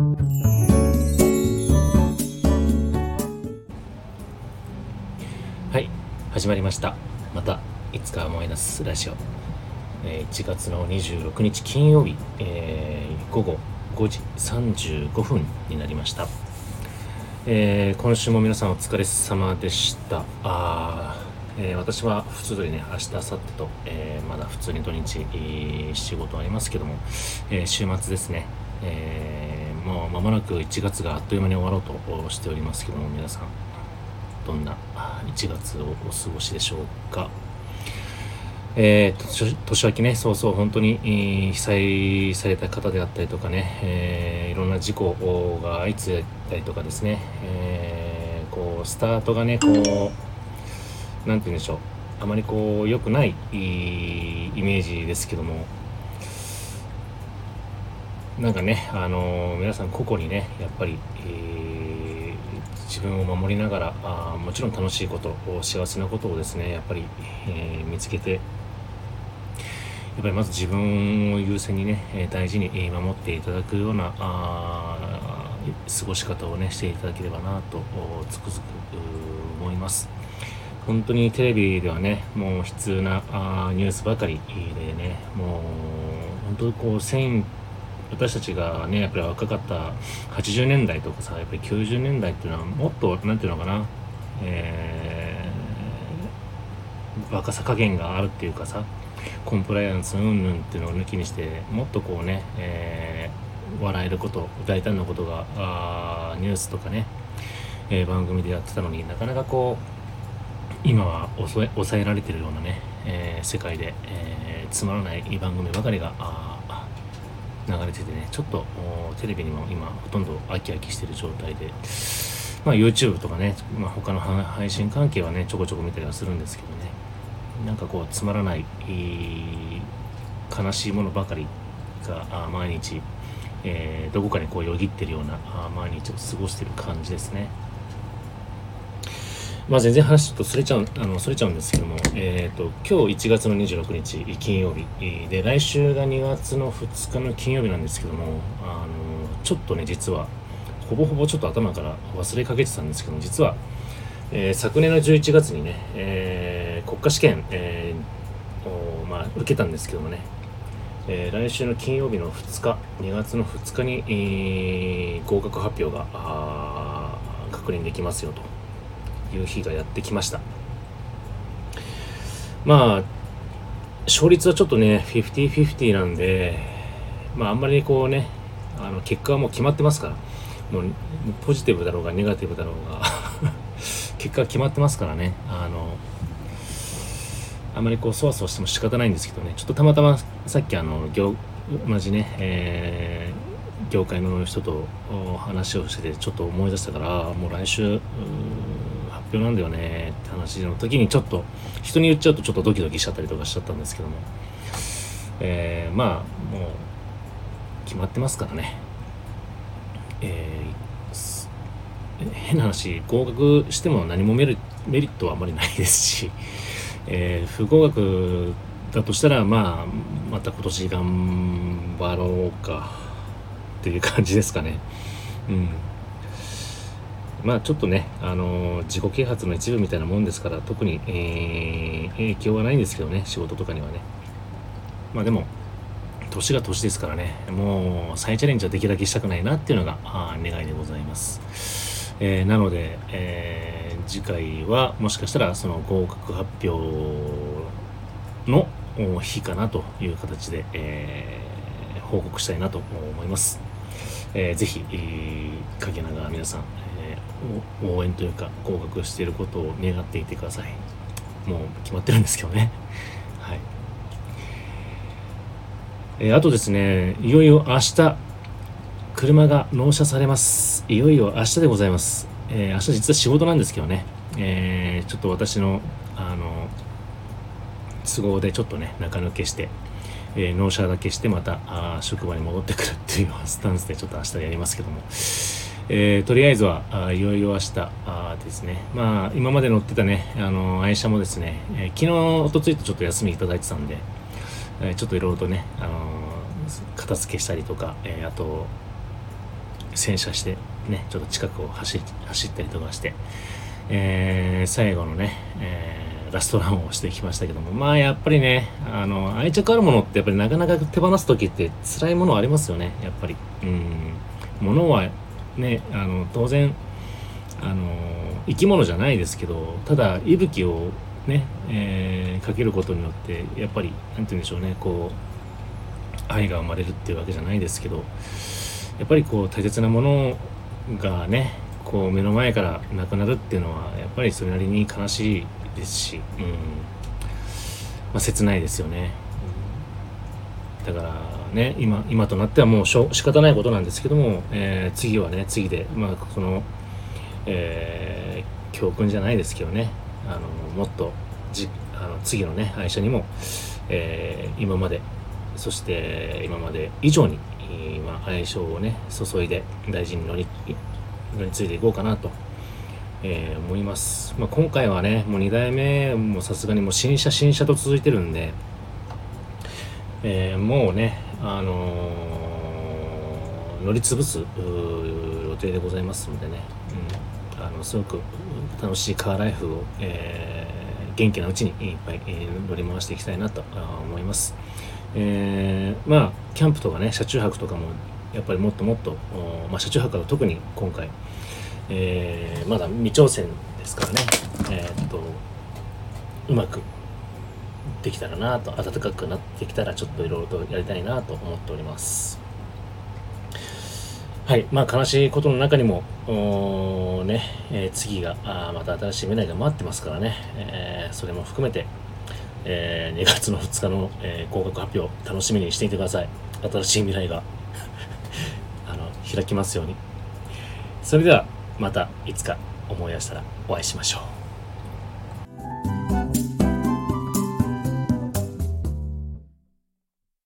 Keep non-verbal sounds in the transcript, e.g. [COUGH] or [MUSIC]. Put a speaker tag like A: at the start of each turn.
A: はい始まりました。またいつか思い出すラジオ、えー1月の26日金曜日、えー午後5時35分になりました、えー今週も皆さんお疲れ様でした。あー、えー私は普通にね明日明後日と、えーまだ普通に土日、仕事ありますけども、えー週末ですね。えーもう間もなく1月があっという間に終わろうとしておりますけども皆さんどんな1月をお過ごしでしょうか。えー、年明けね、そうそう、本当に、被災された方であったりとかね、えーいろんな事故が相次いだりとかですね、えーこう、スタートがね、こう、なんて言うんでしょう、あまりこう、良くないイメージですけども、なんかね、あのー皆さん個々にね、やっぱり、えー自分を守りながらあもちろん楽しいこと幸せなことをですねやっぱり、えー見つけてやっぱりまず自分を優先にねえ大事に守っていただくようなあ過ごし方をねしていただければなとつくづく思います。本当にテレビではねもう悲痛なあニュースばかりでねもう本当にこう私たちがねやっぱり若かった80年代とかさやっぱり90年代っていうのはもっとなんていうのかなえー若さ加減があるっていうかさコンプライアンスうんぬんっていうのを抜きにしてもっとこうね、えー笑えること大胆なことがあニュースとかね、えー番組でやってたのになかなかこう今は抑え抑えられてるようなね、え世界で、えつまらない番組ばかりがあ流れててねちょっとテレビにも今ほとんど飽き飽きしてる状態で、まあ、YouTube とかね、まあ、他の配信関係はねちょこちょこ見たりはするんですけどねなんかこうつまらないいい悲しいものばかりが毎日、えーどこかにこうよぎってるような毎日を過ごしてる感じですね。まあ全然話ちょっとそれちゃう、あの、それちゃうんですけども、えっ、と、今日1月の26日、金曜日、で、来週が2月の2日の金曜日なんですけども、あの、ちょっとね、実は、ほぼほぼちょっと頭から忘れかけてたんですけども、実は、えー昨年の11月にね、えー国家試験、えーをまあ、受けたんですけどもね、えー来週の金曜日の2日、2月の2日に、えー合格発表があ確認できますよと。いう日がやってきました。まあ、勝率はちょっとね、50-50なんで、まあ、あんまりこうね、あの結果はもう決まってますから、もうポジティブだろうがネガティブだろうが、[LAUGHS] 結果は決まってますからね、あの、あまりこうそわそわしても仕方ないんですけどね。ちょっとたまたまさっきあの業同じね、えー業界の人と話をしててちょっと思い出したからもう来週表なんだよねって話の時にちょっと人に言っちゃうとちょっとドキドキしちゃったりとかしちゃったんですけども、えーまあもう決まってますからね、えー変な話合格しても何もメリメリットはあまりないですし。えー不合格だとしたらまあまた今年頑張ろうかっていう感じですかね。うん。まあちょっとねあのー自己啓発の一部みたいなもんですから特に、えー影響はないんですけどね仕事とかにはねまあでも年が年ですからねもう再チャレンジはできるだけしたくないなっていうのがあ願いでございますえーなので、えー次回はもしかしたらその合格発表の日かなという形で、えー報告したいなと思います。えーぜひ、えー、陰長皆さん、ー応援というか合格していることを願っていてください。もう決まってるんですけどね。[LAUGHS] はい。えーあとですね、いよいよ明日、車が納車されます。いよいよ明日でございます。えー明日実は仕事なんですけどね、えちょっと私の、あの、都合でちょっとね、中抜けして、え納車だけしてまたあ職場に戻ってくるっていうスタンスでちょっと明日やりますけども、えーとりあえずはあいよいよ明日あですね。まあ今まで乗ってたねあの愛車もですね、えー昨日おとついとちょっと休みいただいてたんで、えーちょっといろいろとね、あの片付けしたりとか、えあと洗車してねちょっと近くを走走ったりとかして、え、最後のね、え、ラストランをしてきましたけどもまあやっぱりねあの愛着あるものってやっぱりなかなか手放す時って辛いものありますよねやっぱり。うん。物はねあの当然あの生き物じゃないですけどただ息吹をね、えー、かけることによってやっぱり何て言うんでしょうねこう愛が生まれるっていうわけじゃないですけどやっぱりこう大切なものがねこう目の前からなくなるっていうのはやっぱりそれなりに悲しいですし、うん。まあ、切ないですよね、だからね今今となってはもうしょ仕方ないことなんですけども、えー、次はね次でまあこの、えー、教訓じゃないですけどねあのもっとじあの次のね愛車にも、えー、今までそして今まで以上に今愛称をね注いで大事に乗り乗り継いでいこうかなと、えー、思います、まあ、今回はねもう2代目もさすがにもう新車新車と続いてるんで、えー、もうねあのー、乗り潰す予定でございますのでね、うん、あのすごく楽しいカーライフを、えー、元気なうちにいっぱい、え、乗り回していきたいなと思います。えー、まあキャンプとかね車中泊とかもやっぱりもっともっと、まあ、車中泊は特に今回、えー、まだ未挑戦ですからね、えー、っとうまくできたらなと暖かくなってきたらちょっといろいろとやりたいなと思っております。はいまあ悲しいことの中にもね、えー、次があまた新しい未来が待ってますからね、えー、それも含めてえー、2月の2日の、えー、合格発表楽しみにしていてください。新しい未来が [LAUGHS] あの開きますように。それではまたいつか思い出したらお会いしましょう。